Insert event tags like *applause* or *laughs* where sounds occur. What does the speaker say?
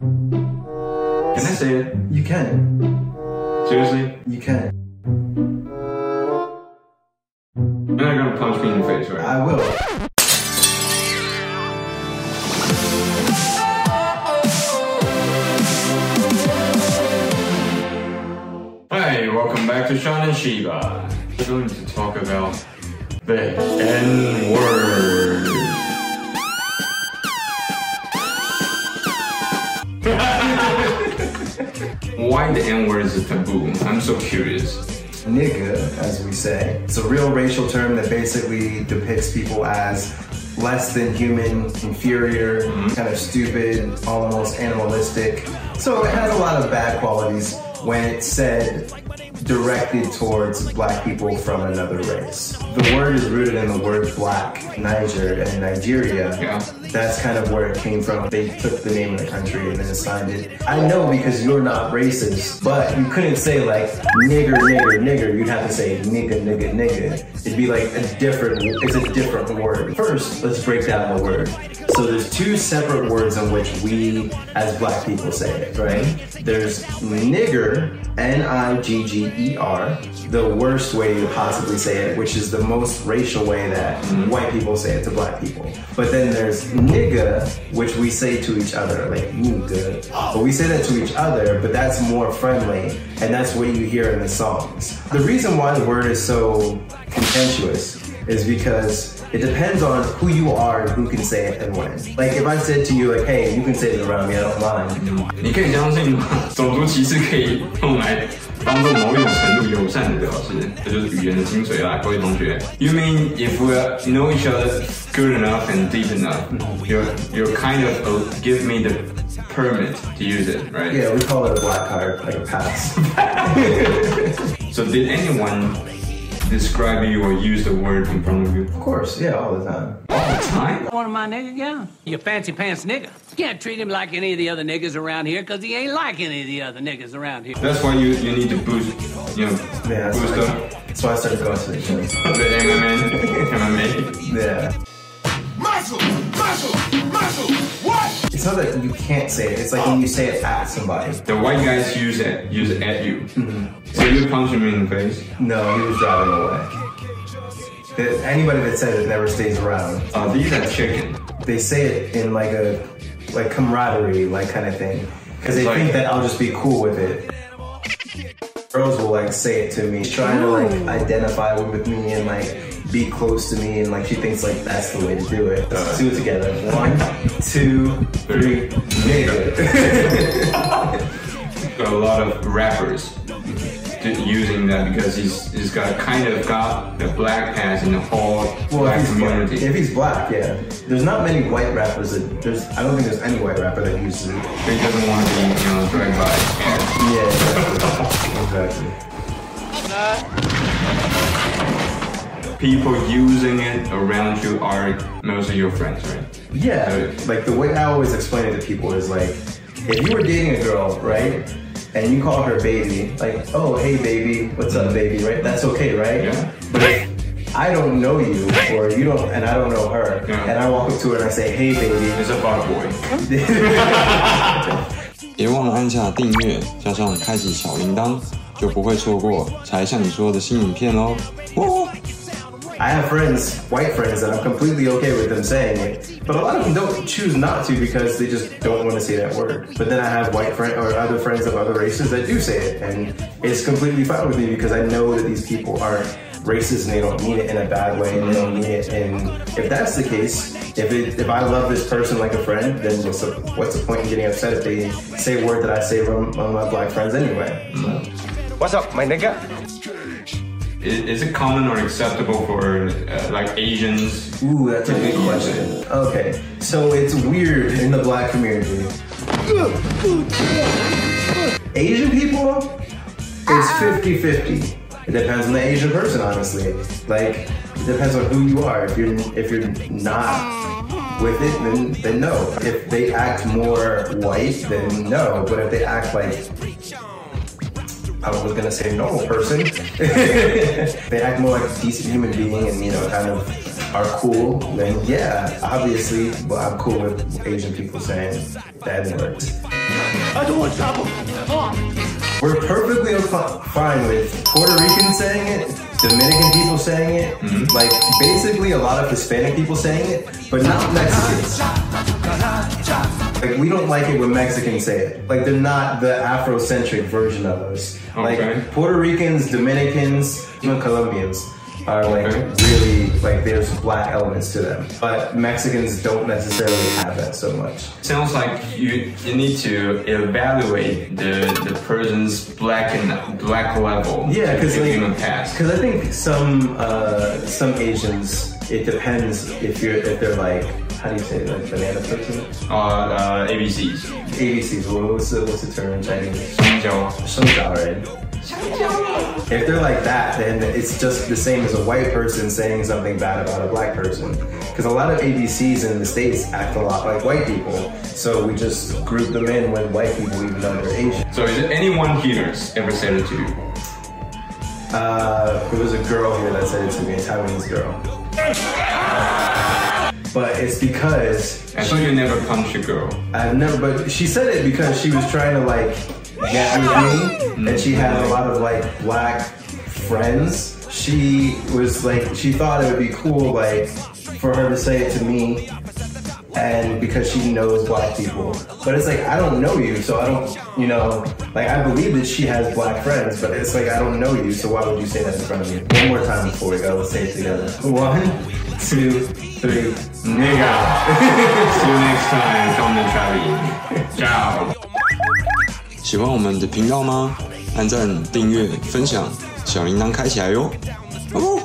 Can I say it? You can. Seriously? You can. You're not gonna punch me in the face, right? I will. Hi, welcome back to Sean and Shiva. We're going to talk about the N word. The N word is a taboo? I'm so curious. Nigga, as we say. It's a real racial term that basically depicts people as less than human, inferior, mm-hmm. kind of stupid, almost animalistic. So it has a lot of bad qualities when it's said directed towards black people from another race. The word is rooted in the word black, Niger, and Nigeria. Yeah. That's kind of where it came from. They took the name of the country and then assigned it. I know because you're not racist, but you couldn't say like nigger, nigger, nigger. You'd have to say nigga, nigga, nigga. It'd be like a different, it's a different word. First, let's break down the word. So there's two separate words in which we as black people say it, right? There's nigger, N-I-G-G-E-R, the worst way to possibly say it, which is the most racial way that white people say it to black people. But then there's nigga, which we say to each other, like nigga. But we say that to each other, but that's more friendly, and that's what you hear in the songs. The reason why the word is so contentious is because it depends on who you are and who can say it and when. Like if I said to you like, hey, you can say it around me, I don't mind. 你可以相信吗？种族歧视可以用来当做某一种程度友善的表示，这就是语言的精髓啦，各位同学。You mean *laughs* if we know each other good enough and deep enough, you're you're kind of uh, give me the permit to use it, right? Yeah, we call it a black card, like a pass. *laughs* So did anyone describe you or use the word in front of you of course, yeah, all the time. all the time? One of my nigga, yeah. You fancy pants nigga. You can't treat him like any of the other niggas around here because he ain't like any of the other niggas around here. That's why you, you need to boost, you know, Yeah, that's boost why, up that's why I started going to the gym. the MMA, MMA. It's not that you can't say it, it's like when you say it at somebody. The white guys use it, use it at you. So you punch him in the face. No, he was driving away. The- Anybody that says it never stays around. Uh, these are chicken. They say it in like a like camaraderie, like kind of thing. Because they Like- think that I'll just be cool with it. Girls will like say it to me, trying to like identify with me and like be close to me, and like she thinks like that's the way to do it. Let's do it together. One, two, three, nigga. Got a lot of rappers using that because he's he's got kind of got the black pass in the whole Well, black if he's, black, community. if he's black, yeah. There's not many white rappers that there's. I don't think there's any white rapper that uses it. he doesn't want to be you know dragged by. Yeah, exactly. exactly. People using it around you are mostly your friends, right? Yeah, like the way I always explain it to people is like, if you were dating a girl, right, and you call her baby, like, oh hey baby, what's up baby, right? That's okay, right? Yeah. But if I don't know you, or you don't, and I don't know her, Yeah. and I walk up to her and I say, hey baby, It's a fuck boy. *laughs* *laughs* 别忘了按下订阅，加上开启小铃铛， 就不会错过才向你说的新影片喽。哦 I have friends, white friends, that I'm completely okay with them saying it, but a lot of them don't choose not to because they just don't want to say that word. But then I have white friend or other friends of other races that do say it, and it's completely fine with me because I know that these people aren't racist and they don't mean it in a bad way, and they don't mean it. And if that's the case, if it, if I love this person like a friend, then what's the, what's the point in getting upset if they say a word that I say from among my black friends anyway? So. What's up, my nigga? Is, is it common or acceptable for uh, like Asians? Ooh, that's a good question. Okay, so it's weird in the black community. Asian people, it's 50 50. It depends on the Asian person, honestly. Like, it depends on who you are. If you're if you're not with it, then then no. If they act more white, then no. But if they act like I was gonna say normal person. *laughs* they act more like a decent human being and you know kind of are cool, then yeah, obviously, but I'm cool with Asian people saying that N-word. I don't want trouble. We're perfectly o- fine with Puerto Ricans saying it, Dominican people saying it, mm-hmm. like basically a lot of Hispanic people saying it, but not Mexicans. Like we don't like it when Mexicans say it. Like they're not the Afrocentric version of us. Okay. Like Puerto Ricans, Dominicans, even Colombians are like Okay. really like there's black elements to them. But Mexicans don't necessarily have that so much. Sounds like you you need to evaluate the the person's black and black level. Yeah, because like, because I think some uh, some Asians, it depends if you're if they're like how do you say it, like banana person, Uh, uh, ABCs. ABCs. What- What's the what's the term in Chinese? 香蕉。Shengjiao, right? If they're like that, then it's just the same as a white person saying something bad about a black person. Because a lot of ABCs in the states act a lot like white people, so we just group them in with white people, even though they're Asian. So is it anyone here ever said it to you? Uh, there was a girl here that said it to me, a Taiwanese girl. But it's because I thought you never punched a girl. I've never, but she said it because she was trying to like get with me, and she had a lot of like black friends. She was like, she thought it would be cool, like, for her to say it to me, and because she knows black people. But it's like, I don't know you, so I don't, you know, like, I believe that she has black friends, but it's like, I don't know you, so why would you say that in front of me? One more time before we go, let's say it together. One, two, three, nigga. See you next time, Tom and Charlie. Ciao. 喜欢我们的频道吗？按赞、订阅、分享，小铃铛开起来哟！哦。